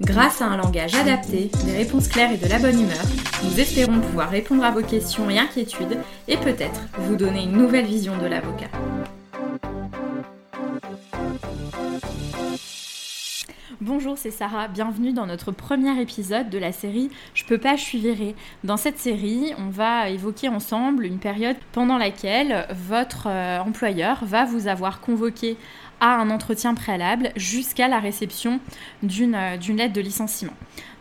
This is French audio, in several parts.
Grâce à un langage adapté, des réponses claires et de la bonne humeur, nous espérons pouvoir répondre à vos questions et inquiétudes et peut-être vous donner une nouvelle vision de l'avocat. Bonjour, c'est Sarah, bienvenue dans notre premier épisode de la série Je peux pas, je suis virée. Dans cette série, on va évoquer ensemble une période pendant laquelle votre euh, employeur va vous avoir convoqué à un entretien préalable jusqu'à la réception d'une euh, lettre de licenciement.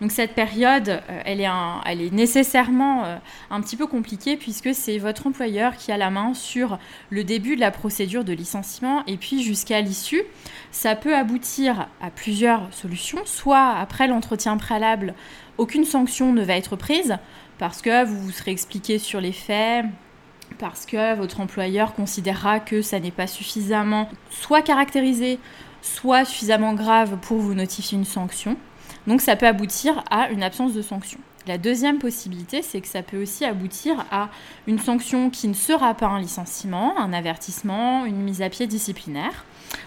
Donc cette période, euh, elle, est nécessairement euh, un petit peu compliquée puisque c'est votre employeur qui a la main sur le début de la procédure de licenciement et puis jusqu'à l'issue. Ça peut aboutir à plusieurs solutions, soit après l'entretien préalable, aucune sanction ne va être prise parce que vous vous serez expliqué sur les faits, parce que votre employeur considérera que ça n'est pas suffisamment soit caractérisé, soit suffisamment grave pour vous notifier une sanction. Donc ça peut aboutir à une absence de sanction. La deuxième possibilité, c'est que ça peut aussi aboutir à une sanction qui ne sera pas un licenciement, un avertissement, une mise à pied disciplinaire,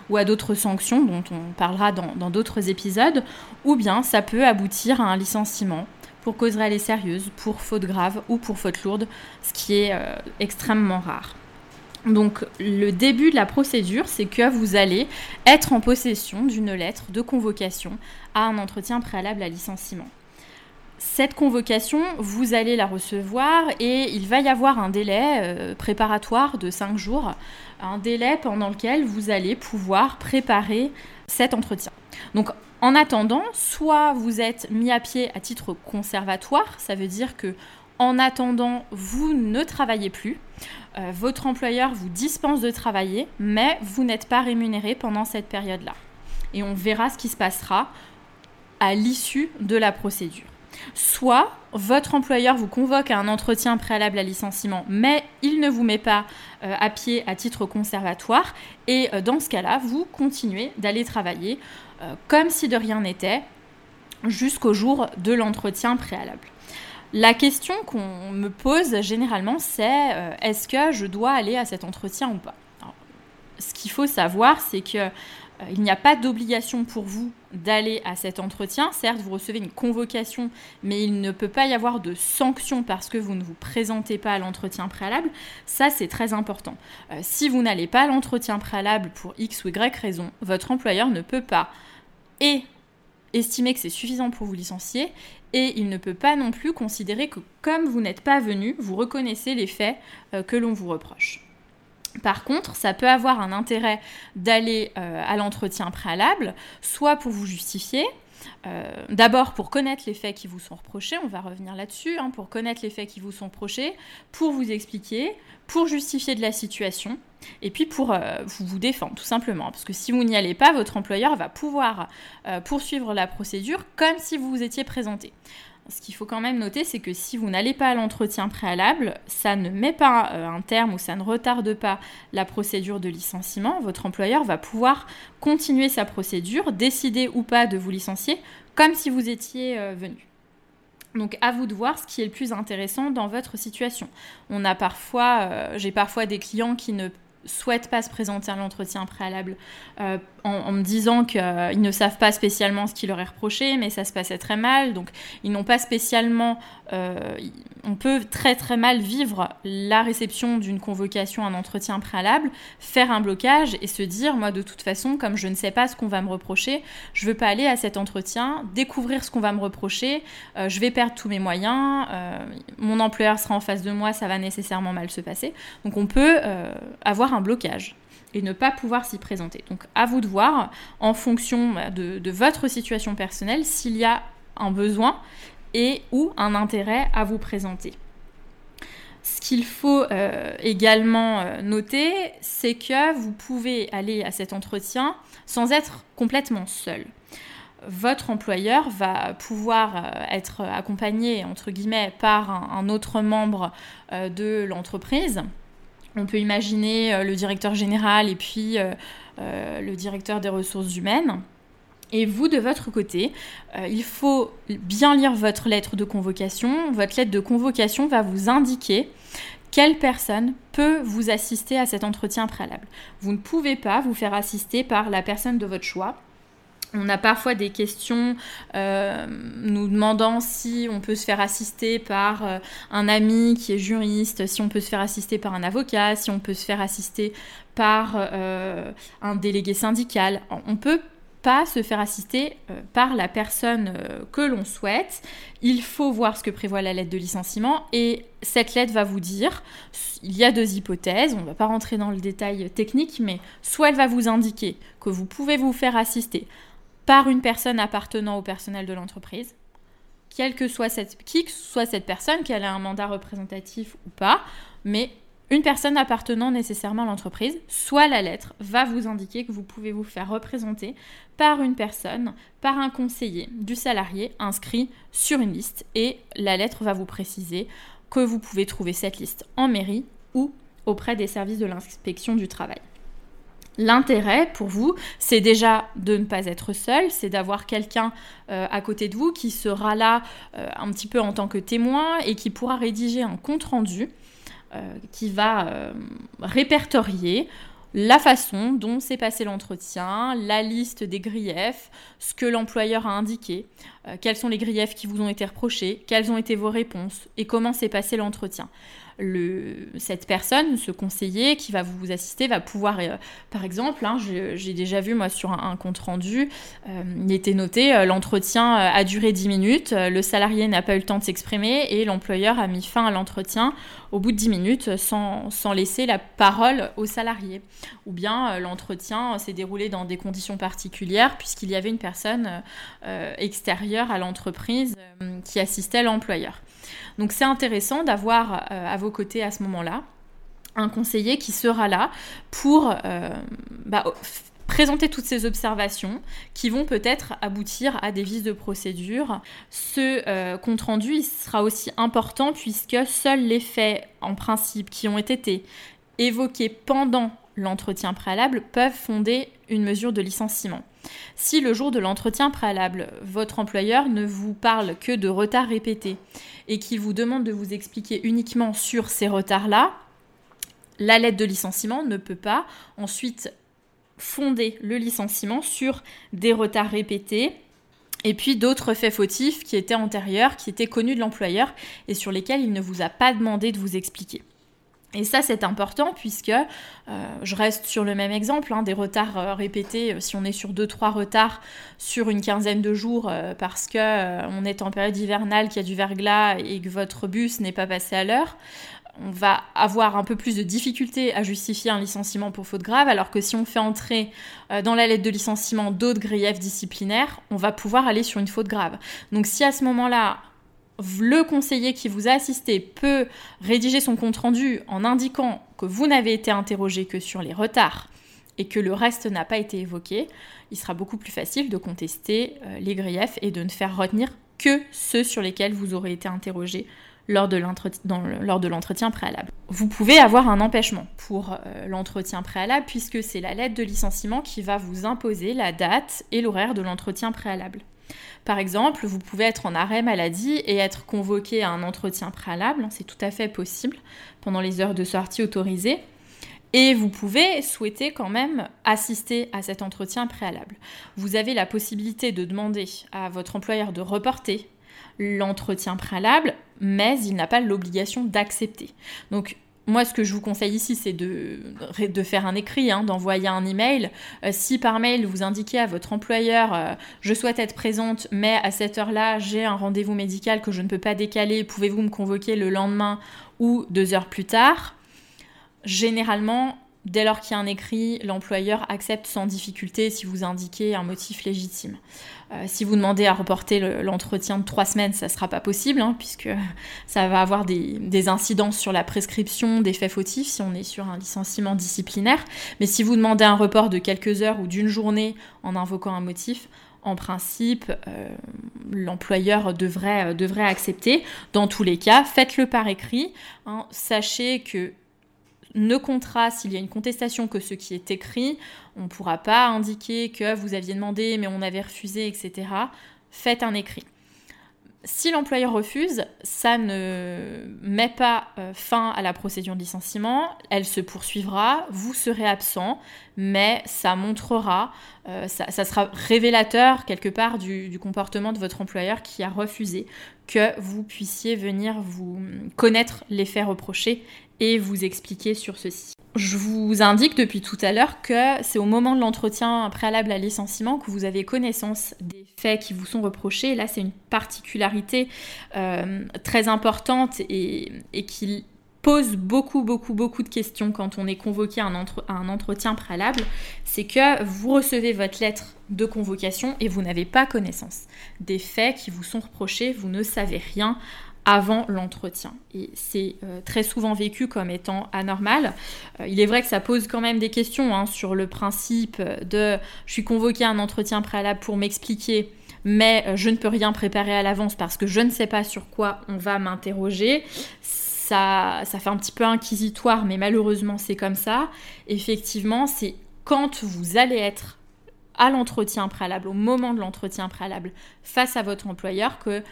ou à d'autres sanctions dont on parlera dans d'autres épisodes, ou bien ça peut aboutir à un licenciement pour cause réelle et sérieuse, pour faute grave ou pour faute lourde, ce qui est euh, extrêmement rare. Donc le début de la procédure, c'est que vous allez être en possession d'une lettre de convocation à un entretien préalable à licenciement. Cette convocation, vous allez la recevoir et il va y avoir un délai euh, préparatoire de 5 jours, un délai pendant lequel vous allez pouvoir préparer cet entretien. En attendant, soit vous êtes mis à pied à titre conservatoire, ça veut dire que en attendant, vous ne travaillez plus. Euh, votre employeur vous dispense de travailler, mais vous n'êtes pas rémunéré pendant cette période-là. Et on verra ce qui se passera à l'issue de la procédure. Soit votre employeur vous convoque à un entretien préalable à licenciement, mais il ne vous met pas euh, à pied à titre conservatoire, et euh, dans ce cas-là, vous continuez d'aller travailler comme si de rien n'était jusqu'au jour de l'entretien préalable. La question qu'on me pose généralement, c'est euh, est-ce que je dois aller à cet entretien ou pas? Ce qu'il faut savoir, c'est que euh, n'y a pas d'obligation pour vous d'aller à cet entretien. Certes, vous recevez une convocation, mais il ne peut pas y avoir de sanction parce que vous ne vous présentez pas à l'entretien préalable. Ça, c'est très important. Euh, si vous n'allez pas à l'entretien préalable pour X ou Y raison, votre employeur ne peut pas et estimer que c'est suffisant pour vous licencier et il ne peut pas non plus considérer que comme vous n'êtes pas venu, vous reconnaissez les faits euh, que l'on vous reproche. Par contre, ça peut avoir un intérêt d'aller euh, à l'entretien préalable, soit pour vous justifier, euh, d'abord pour connaître les faits qui vous sont reprochés, on va revenir là-dessus, hein, pour connaître les faits qui vous sont reprochés, pour vous expliquer, pour justifier de la situation, et puis pour euh, vous, défendre tout simplement. Parce que si vous n'y allez pas, votre employeur va pouvoir poursuivre la procédure comme si vous vous étiez présenté. Ce qu'il faut quand même noter, c'est que si vous n'allez pas à l'entretien préalable, ça ne met pas euh, un terme ou ça ne retarde pas la procédure de licenciement. Votre employeur va pouvoir continuer sa procédure, décider ou pas de vous licencier, comme si vous étiez venu. Donc à vous de voir ce qui est le plus intéressant dans votre situation. On a parfois, j'ai parfois des clients qui ne souhaitent pas se présenter à l'entretien préalable euh, en, me disant qu'ils euh, ne savent pas spécialement ce qui leur est reproché, mais ça se passait très mal, donc ils n'ont pas spécialement... Euh, on peut très très mal vivre la réception d'une convocation, un entretien préalable, faire un blocage et se dire, moi de toute façon, comme je ne sais pas ce qu'on va me reprocher, je ne veux pas aller à cet entretien, découvrir ce qu'on va me reprocher, je vais perdre tous mes moyens, mon employeur sera en face de moi, ça va nécessairement mal se passer. Donc on peut avoir un blocage et ne pas pouvoir s'y présenter. Donc à vous de voir, en fonction de, votre situation personnelle, s'il y a un besoin et ou un intérêt à vous présenter. Ce qu'il faut euh, également euh, noter, c'est que vous pouvez aller à cet entretien sans être complètement seul. Votre employeur va pouvoir euh, être accompagné, entre guillemets, par un autre membre de l'entreprise On peut imaginer le directeur général et puis le directeur des ressources humaines. Et vous, de votre côté, il faut bien lire votre lettre de convocation. Votre lettre de convocation va vous indiquer quelle personne peut vous assister à cet entretien préalable. Vous ne pouvez pas vous faire assister par la personne de votre choix. On a parfois des questions euh, nous demandant si on peut se faire assister par euh, un ami qui est juriste, si on peut se faire assister par un avocat, si on peut se faire assister par euh, un délégué syndical. On peut pas se faire assister euh, par la personne euh, que l'on souhaite. Il faut voir ce que prévoit la lettre de licenciement et cette lettre va vous dire, il y a deux hypothèses, on ne va pas rentrer dans le détail technique, mais soit elle va vous indiquer que vous pouvez vous faire assister par une personne appartenant au personnel de l'entreprise, quelle que soit cette, qui que soit cette personne, qu'elle ait un mandat représentatif ou pas, mais une personne appartenant nécessairement à l'entreprise, soit la lettre va vous indiquer que vous pouvez vous faire représenter par une personne, par un conseiller du salarié inscrit sur une liste et la lettre va vous préciser que vous pouvez trouver cette liste en mairie ou auprès des services de l'inspection du travail. L'intérêt pour vous, c'est déjà de ne pas être seul, c'est d'avoir quelqu'un euh, à côté de vous qui sera là euh, un petit peu en tant que témoin et qui pourra rédiger un compte rendu euh, qui va euh, répertorier la façon dont s'est passé l'entretien, la liste des griefs, ce que l'employeur a indiqué, euh, quels sont les griefs qui vous ont été reprochés, quelles ont été vos réponses et comment s'est passé l'entretien cette personne, ce conseiller qui va vous assister, va pouvoir, euh, par exemple, hein, j'ai déjà vu moi sur un, compte rendu, euh, il était noté euh, l'entretien a duré 10 minutes, le salarié n'a pas eu le temps de s'exprimer et l'employeur a mis fin à l'entretien au bout de 10 minutes sans, sans, laisser la parole au salarié. Ou bien l'entretien s'est déroulé dans des conditions particulières puisqu'il y avait une personne extérieure à l'entreprise qui assistait l'employeur. Donc c'est intéressant d'avoir euh, à vos côtés à ce moment-là un conseiller qui sera là pour euh, bah, présenter toutes ces observations qui vont peut-être aboutir à des vices de procédure. Ce euh, compte-rendu sera aussi important puisque seuls les faits en principe qui ont été évoqués pendant l'entretien préalable peuvent fonder une mesure de licenciement. Si le jour de l'entretien préalable, votre employeur ne vous parle que de retards répétés et qu'il vous demande de vous expliquer uniquement sur ces retards-là, la lettre de licenciement ne peut pas ensuite fonder le licenciement sur des retards répétés et puis d'autres faits fautifs qui étaient antérieurs, qui étaient connus de l'employeur et sur lesquels il ne vous a pas demandé de vous expliquer. Et ça, c'est important puisque euh, je reste sur le même exemple, hein, des retards euh, répétés, euh, si on est sur 2-3 retards sur une quinzaine de jours parce que on est en période hivernale, qu'il y a du verglas et que votre bus n'est pas passé à l'heure, on va avoir un peu plus de difficulté à justifier un licenciement pour faute grave, alors que si on fait entrer dans la lettre de licenciement d'autres griefs disciplinaires, on va pouvoir aller sur une faute grave. Donc si à ce moment-là, le conseiller qui vous a assisté peut rédiger son compte-rendu en indiquant que vous n'avez été interrogé que sur les retards et que le reste n'a pas été évoqué, il sera beaucoup plus facile de contester euh, les griefs et de ne faire retenir que ceux sur lesquels vous aurez été interrogé lors de l'entretien préalable. Vous pouvez avoir un empêchement pour euh, l'entretien préalable puisque c'est la lettre de licenciement qui va vous imposer la date et l'horaire de l'entretien préalable. Par exemple, vous pouvez être en arrêt maladie et être convoqué à un entretien préalable, c'est tout à fait possible pendant les heures de sortie autorisées. Et vous pouvez souhaiter quand même assister à cet entretien préalable. Vous avez la possibilité de demander à votre employeur de reporter l'entretien préalable, mais il n'a pas l'obligation d'accepter. Moi, ce que je vous conseille ici, c'est de, faire un écrit, hein, d'envoyer un email. Euh, si par mail, vous indiquez à votre employeur euh, Je souhaite être présente, mais à cette heure-là, j'ai un rendez-vous médical que je ne peux pas décaler, pouvez-vous me convoquer le lendemain ou deux heures plus tard? Généralement, Dès lors qu'il y a un écrit, l'employeur accepte sans difficulté si vous indiquez un motif légitime. Euh, si vous demandez à reporter l'entretien de trois semaines, ça ne sera pas possible, hein, puisque ça va avoir des, incidences sur la prescription des faits fautifs si on est sur un licenciement disciplinaire. Mais si vous demandez un report de quelques heures ou d'une journée en invoquant un motif, en principe, euh, l'employeur devrait, devrait accepter. Dans tous les cas, faites-le par écrit. Hein. Sachez que ne comptera s'il y a une contestation que ce qui est écrit. On ne pourra pas indiquer que vous aviez demandé mais on avait refusé, etc. Faites un écrit. Si l'employeur refuse, ça ne met pas euh, fin à la procédure de licenciement, elle se poursuivra, vous serez absent, mais ça montrera, euh, ça, sera révélateur quelque part du, comportement de votre employeur qui a refusé que vous puissiez venir vous connaître les faits reprochés et vous expliquer sur ceci. Je vous indique depuis tout à l'heure que c'est au moment de l'entretien préalable à licenciement que vous avez connaissance des faits qui vous sont reprochés. Là, c'est une particularité euh, très importante et, qui pose beaucoup, beaucoup, beaucoup de questions quand on est convoqué à un, entretien préalable. C'est que vous recevez votre lettre de convocation et vous n'avez pas connaissance des faits qui vous sont reprochés. Vous ne savez rien avant l'entretien. Et c'est euh, très souvent vécu comme étant anormal. Euh, il est vrai que ça pose quand même des questions hein, sur le principe de je suis convoqué à un entretien préalable pour m'expliquer, mais je ne peux rien préparer à l'avance parce que je ne sais pas sur quoi on va m'interroger. Ça, fait un petit peu inquisitoire, mais malheureusement c'est comme ça. Effectivement, c'est quand vous allez être à l'entretien préalable, au moment de l'entretien préalable, face à votre employeur, que euh,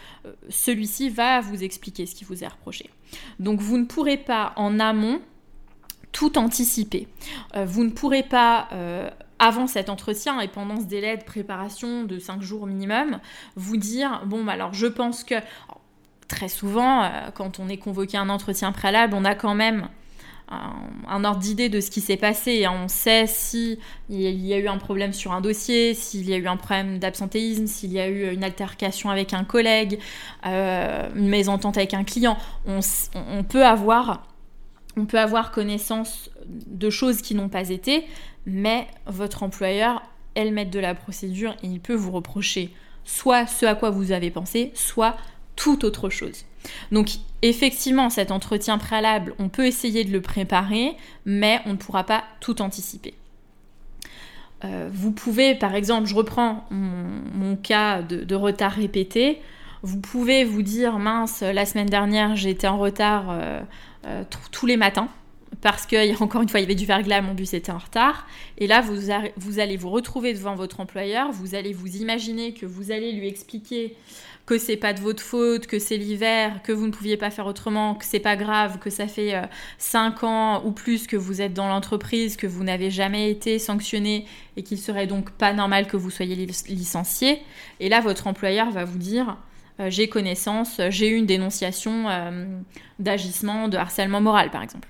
celui-ci va vous expliquer ce qui vous est reproché. Donc vous ne pourrez pas en amont tout anticiper. Euh, vous ne pourrez pas... Euh, avant cet entretien et pendant ce délai de préparation de 5 jours minimum, vous dire, bon, bah, alors je pense que très souvent, quand on est convoqué à un entretien préalable, on a quand même un, ordre d'idée de ce qui s'est passé. On sait s'il y a eu un problème sur un dossier, s'il y a eu un problème d'absentéisme, s'il y a eu une altercation avec un collègue, euh, une mésentente avec un client. On, peut avoir, on peut avoir connaissance de choses qui n'ont pas été, mais votre employeur est le de la procédure et il peut vous reprocher soit ce à quoi vous avez pensé, soit tout autre chose. Donc effectivement, cet entretien préalable, on peut essayer de le préparer, mais on ne pourra pas tout anticiper. Euh, vous pouvez, par exemple, je reprends mon, cas de, retard répété, vous pouvez vous dire, mince, la semaine dernière, j'étais en retard euh, euh, tous les matins, parce que, encore une fois, il y avait du verglas, mon bus était en retard. Et là, vous, allez vous retrouver devant votre employeur, vous allez vous imaginer que vous allez lui expliquer que c'est pas de votre faute, que c'est l'hiver, que vous ne pouviez pas faire autrement, que c'est pas grave, que ça fait 5 euh, ans ou plus que vous êtes dans l'entreprise, que vous n'avez jamais été sanctionné et qu'il serait donc pas normal que vous soyez licencié. Et là, votre employeur va vous dire euh, j'ai connaissance, j'ai eu une dénonciation euh, d'agissement, de harcèlement moral, par exemple.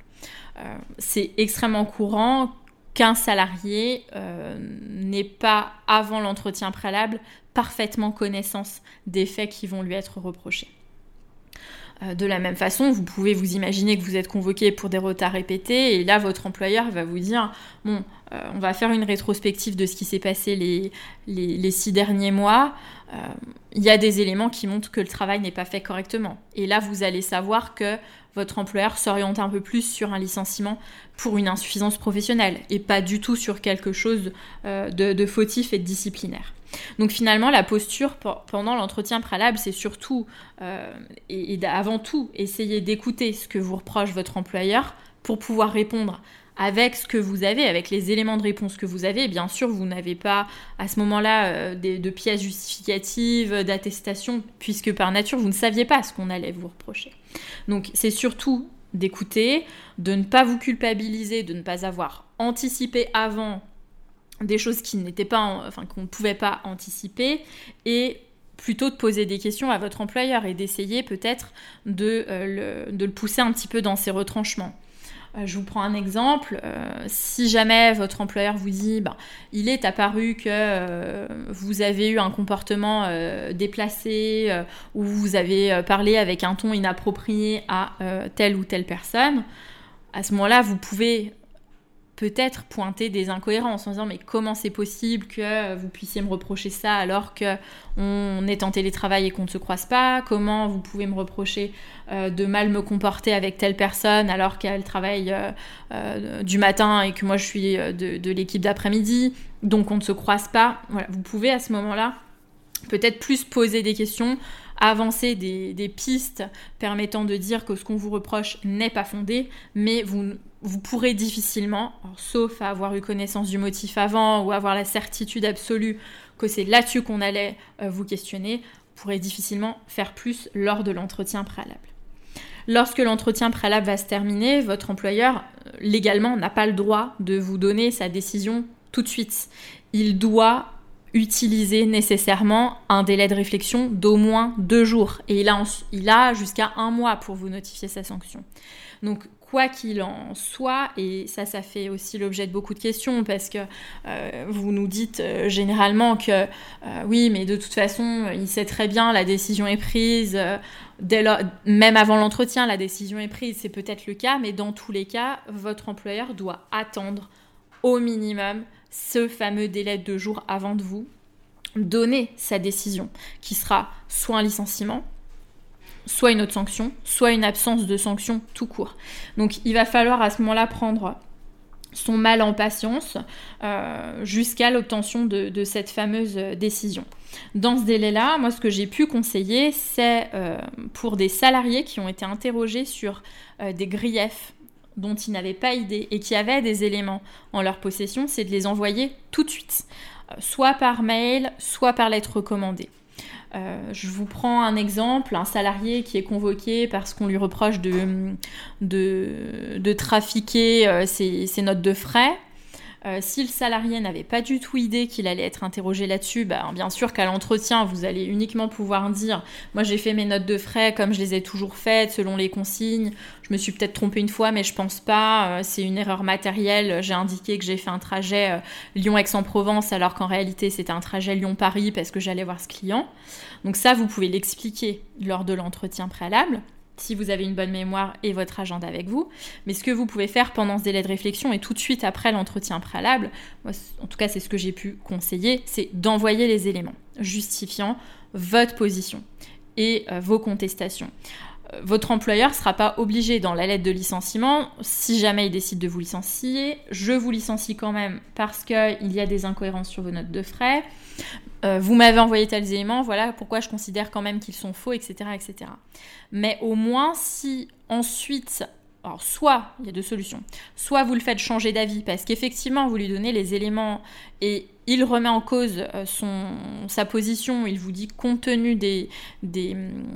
C'est extrêmement courant qu'un salarié n'ait pas, avant l'entretien préalable, parfaitement connaissance des faits qui vont lui être reprochés. Euh, de la même façon, vous pouvez vous imaginer que vous êtes convoqué pour des retards répétés et là, votre employeur va vous dire, bon, euh, on va faire une rétrospective de ce qui s'est passé les, six derniers mois. Euh, il y a des éléments qui montrent que le travail n'est pas fait correctement. Et là, vous allez savoir que votre employeur s'oriente un peu plus sur un licenciement pour une insuffisance professionnelle et pas du tout sur quelque chose de, de fautif et de disciplinaire. Donc finalement, la posture pendant l'entretien préalable, c'est surtout euh, et, avant tout essayer d'écouter ce que vous reproche votre employeur pour pouvoir répondre avec ce que vous avez, avec les éléments de réponse que vous avez. bien sûr, vous n'avez pas à ce moment-là euh, de pièces justificatives, d'attestations, puisque par nature, vous ne saviez pas ce qu'on allait vous reprocher. Donc c'est surtout d'écouter, de ne pas vous culpabiliser, de ne pas avoir anticipé avant des choses qui n'étaient pas, enfin qu'on ne pouvait pas anticiper, et plutôt de poser des questions à votre employeur et d'essayer peut-être de, euh, le, pousser un petit peu dans ses retranchements. Euh, je vous prends un exemple. Euh, si jamais votre employeur vous dit, ben, il est apparu que vous avez eu un comportement déplacé ou vous avez parlé avec un ton inapproprié à telle ou telle personne, à ce moment-là, vous pouvez peut-être pointer des incohérences en disant mais comment c'est possible que vous puissiez me reprocher ça alors que on est en télétravail et qu'on ne se croise pas? Comment vous pouvez me reprocher euh, de mal me comporter avec telle personne alors qu'elle travaille euh, euh, du matin et que moi je suis de, l'équipe d'après-midi donc on ne se croise pas? Voilà, vous pouvez à ce moment-là peut-être plus poser des questions avancer des, des, pistes permettant de dire que ce qu'on vous reproche n'est pas fondé, mais vous vous pourrez difficilement, sauf à avoir eu connaissance du motif avant ou avoir la certitude absolue que c'est là-dessus qu'on allait euh, vous questionner, vous pourrez difficilement faire plus lors de l'entretien préalable. Lorsque l'entretien préalable va se terminer, votre employeur, euh, légalement, n'a pas le droit de vous donner sa décision tout de suite. Il doit utiliser nécessairement un délai de réflexion d'au moins deux jours. Et il a, il a jusqu'à un mois pour vous notifier sa sanction. Donc quoi qu'il en soit, et ça, ça fait aussi l'objet de beaucoup de questions, parce que euh, vous nous dites euh, généralement que euh, oui, mais de toute façon, il sait très bien, la décision est prise, même avant l'entretien, la décision est prise, c'est peut-être le cas, mais dans tous les cas, votre employeur doit attendre au minimum ce fameux délai de deux jours avant de vous donner sa décision, qui sera soit un licenciement, soit une autre sanction, soit une absence de sanction tout court. Donc il va falloir à ce moment-là prendre son mal en patience euh, jusqu'à l'obtention de, cette fameuse décision. Dans ce délai-là, moi ce que j'ai pu conseiller, c'est euh, pour des salariés qui ont été interrogés sur euh, des griefs dont ils n'avaient pas idée et qui avaient des éléments en leur possession, c'est de les envoyer tout de suite, soit par mail, soit par lettre recommandée. Euh, je vous prends un exemple, un salarié qui est convoqué parce qu'on lui reproche de, de, trafiquer euh, ses, notes de frais. Euh, si le salarié n'avait pas du tout idée qu'il allait être interrogé là-dessus, bah, bien sûr qu'à l'entretien, vous allez uniquement pouvoir dire Moi, j'ai fait mes notes de frais comme je les ai toujours faites, selon les consignes. Je me suis peut-être trompé une fois, mais je pense pas. Euh, c'est une erreur matérielle. J'ai indiqué que j'ai fait un trajet euh, Lyon-Aix-en-Provence, alors qu'en réalité, c'était un trajet Lyon-Paris parce que j'allais voir ce client. Donc, ça, vous pouvez l'expliquer lors de l'entretien préalable si vous avez une bonne mémoire et votre agenda avec vous. Mais ce que vous pouvez faire pendant ce délai de réflexion et tout de suite après l'entretien préalable, en tout cas c'est ce que j'ai pu conseiller, c'est d'envoyer les éléments justifiant votre position et euh, vos contestations. Votre employeur ne sera pas obligé dans la lettre de licenciement, si jamais il décide de vous licencier, je vous licencie quand même parce qu'il y a des incohérences sur vos notes de frais, euh, vous m'avez envoyé tels éléments, voilà pourquoi je considère quand même qu'ils sont faux, etc., etc. Mais au moins, si ensuite, alors soit, il y a deux solutions, soit vous le faites changer d'avis parce qu'effectivement, vous lui donnez les éléments et il remet en cause euh, sa position, il vous dit compte tenu des, des,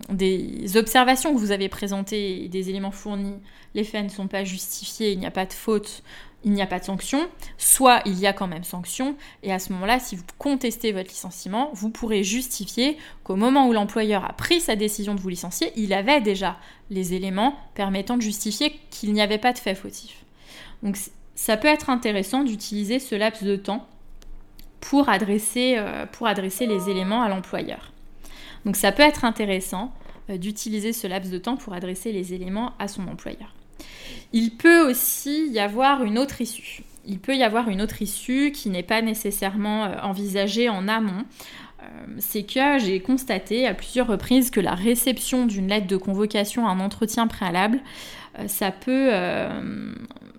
des observations que vous avez présentées et des éléments fournis, les faits ne sont pas justifiés, il n'y a pas de faute, il n'y a pas de sanction, soit il y a quand même sanction, et à ce moment-là, si vous contestez votre licenciement, vous pourrez justifier qu'au moment où l'employeur a pris sa décision de vous licencier, il avait déjà les éléments permettant de justifier qu'il n'y avait pas de fait fautif. Donc ça peut être intéressant d'utiliser ce laps de temps pour adresser, euh, pour adresser les éléments à l'employeur. Donc ça peut être intéressant euh, d'utiliser ce laps de temps pour adresser les éléments à son employeur. Il peut aussi y avoir une autre issue. Il peut y avoir une autre issue qui n'est pas nécessairement euh, envisagée en amont. Euh, c'est que j'ai constaté à plusieurs reprises que la réception d'une lettre de convocation à un entretien préalable, euh, ça, peut,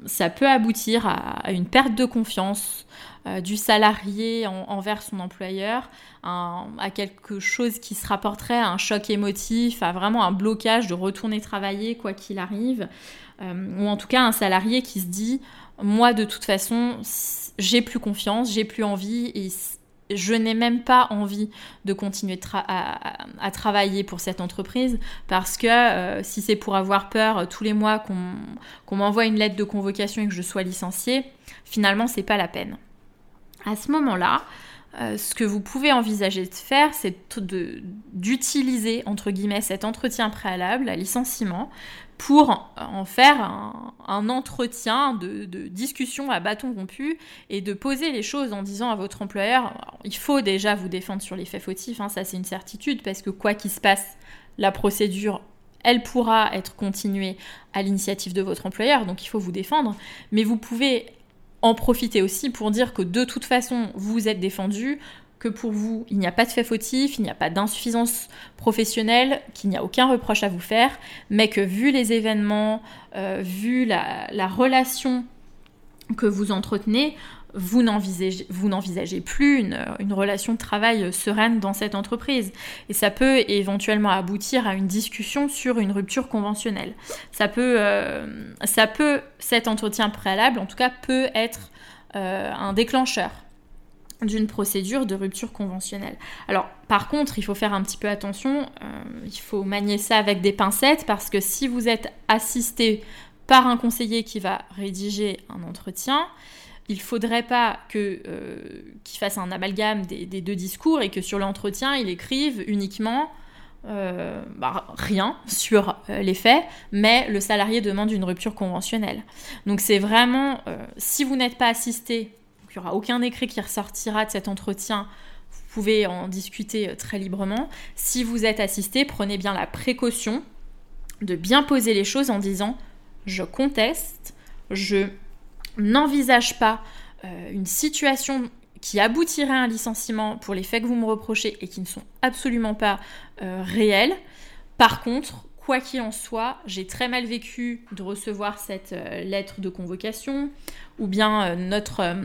ça peut aboutir à, une perte de confiance du salarié envers son employeur, à quelque chose qui se rapporterait à un choc émotif, à vraiment un blocage de retourner travailler quoi qu'il arrive. Euh, ou en tout cas un salarié qui se dit moi de toute façon j'ai plus confiance, j'ai plus envie et je n'ai même pas envie de continuer à, travailler pour cette entreprise parce que euh, si c'est pour avoir peur euh, tous les mois qu'on m'envoie une lettre de convocation et que je sois licenciée, finalement c'est pas la peine. À ce moment-là, ce que vous pouvez envisager de faire, c'est d'utiliser, entre guillemets, cet entretien préalable, à licenciement, pour en faire un, entretien de, discussion à bâton rompu et de poser les choses en disant à votre employeur, il faut déjà vous défendre sur les faits fautifs, hein, ça c'est une certitude, parce que quoi qu'il se passe, la procédure, elle pourra être continuée à l'initiative de votre employeur, donc il faut vous défendre, mais vous pouvez en profiter aussi pour dire que de toute façon, vous êtes défendu, que pour vous, il n'y a pas de fait fautif, il n'y a pas d'insuffisance professionnelle, qu'il n'y a aucun reproche à vous faire, mais que vu les événements, euh, vu la, relation que vous entretenez, vous n'envisagez plus une, relation de travail sereine dans cette entreprise. Et ça peut éventuellement aboutir à une discussion sur une rupture conventionnelle. Ça peut, euh, ça peut cet entretien préalable, en tout cas, peut être euh, un déclencheur d'une procédure de rupture conventionnelle. Alors par contre, il faut faire un petit peu attention, euh, il faut manier ça avec des pincettes parce que si vous êtes assisté par un conseiller qui va rédiger un entretien, il faudrait pas que, euh, qu'il fasse un amalgame des, deux discours et que sur l'entretien, il écrive uniquement euh, bah, rien sur euh, les faits, mais le salarié demande une rupture conventionnelle. Donc c'est vraiment, si vous n'êtes pas assisté, il n'y aura aucun écrit qui ressortira de cet entretien, vous pouvez en discuter très librement. Si vous êtes assisté, prenez bien la précaution de bien poser les choses en disant je conteste, je n'envisage pas euh, une situation qui aboutirait à un licenciement pour les faits que vous me reprochez et qui ne sont absolument pas euh, réels. Par contre, quoi qu'il en soit, j'ai très mal vécu de recevoir cette euh, lettre de convocation ou bien notre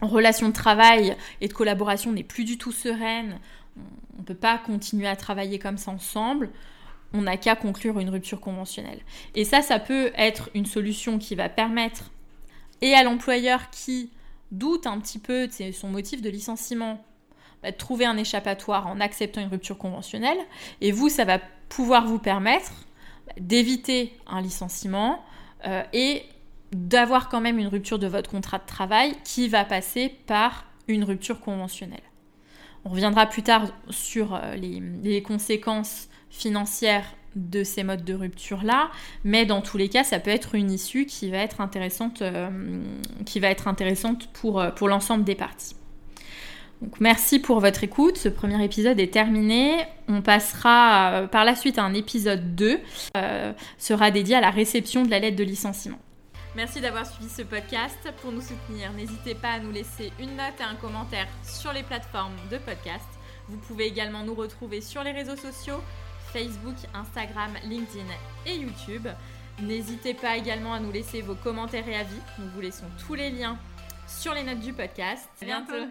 relation de travail et de collaboration n'est plus du tout sereine. On ne peut pas continuer à travailler comme ça ensemble on n'a qu'à conclure une rupture conventionnelle. Et ça, ça peut être une solution qui va permettre et à l'employeur qui doute un petit peu de son motif de licenciement, bah, de trouver un échappatoire en acceptant une rupture conventionnelle. Et vous, ça va pouvoir vous permettre bah, d'éviter un licenciement euh, et d'avoir quand même une rupture de votre contrat de travail qui va passer par une rupture conventionnelle. On reviendra plus tard sur euh, les conséquences financière de ces modes de rupture-là, mais dans tous les cas, ça peut être une issue qui va être intéressante, euh, qui va être intéressante pour, euh, l'ensemble des parties. Merci pour votre écoute, ce premier épisode est terminé. On passera euh, par la suite à un épisode 2, sera dédié à la réception de la lettre de licenciement. Merci d'avoir suivi ce podcast. Pour nous soutenir, n'hésitez pas à nous laisser une note et un commentaire sur les plateformes de podcast. Vous pouvez également nous retrouver sur les réseaux sociaux Facebook, Instagram, LinkedIn et YouTube. N'hésitez pas également à nous laisser vos commentaires et avis. Nous vous laissons tous les liens sur les notes du podcast. À bientôt.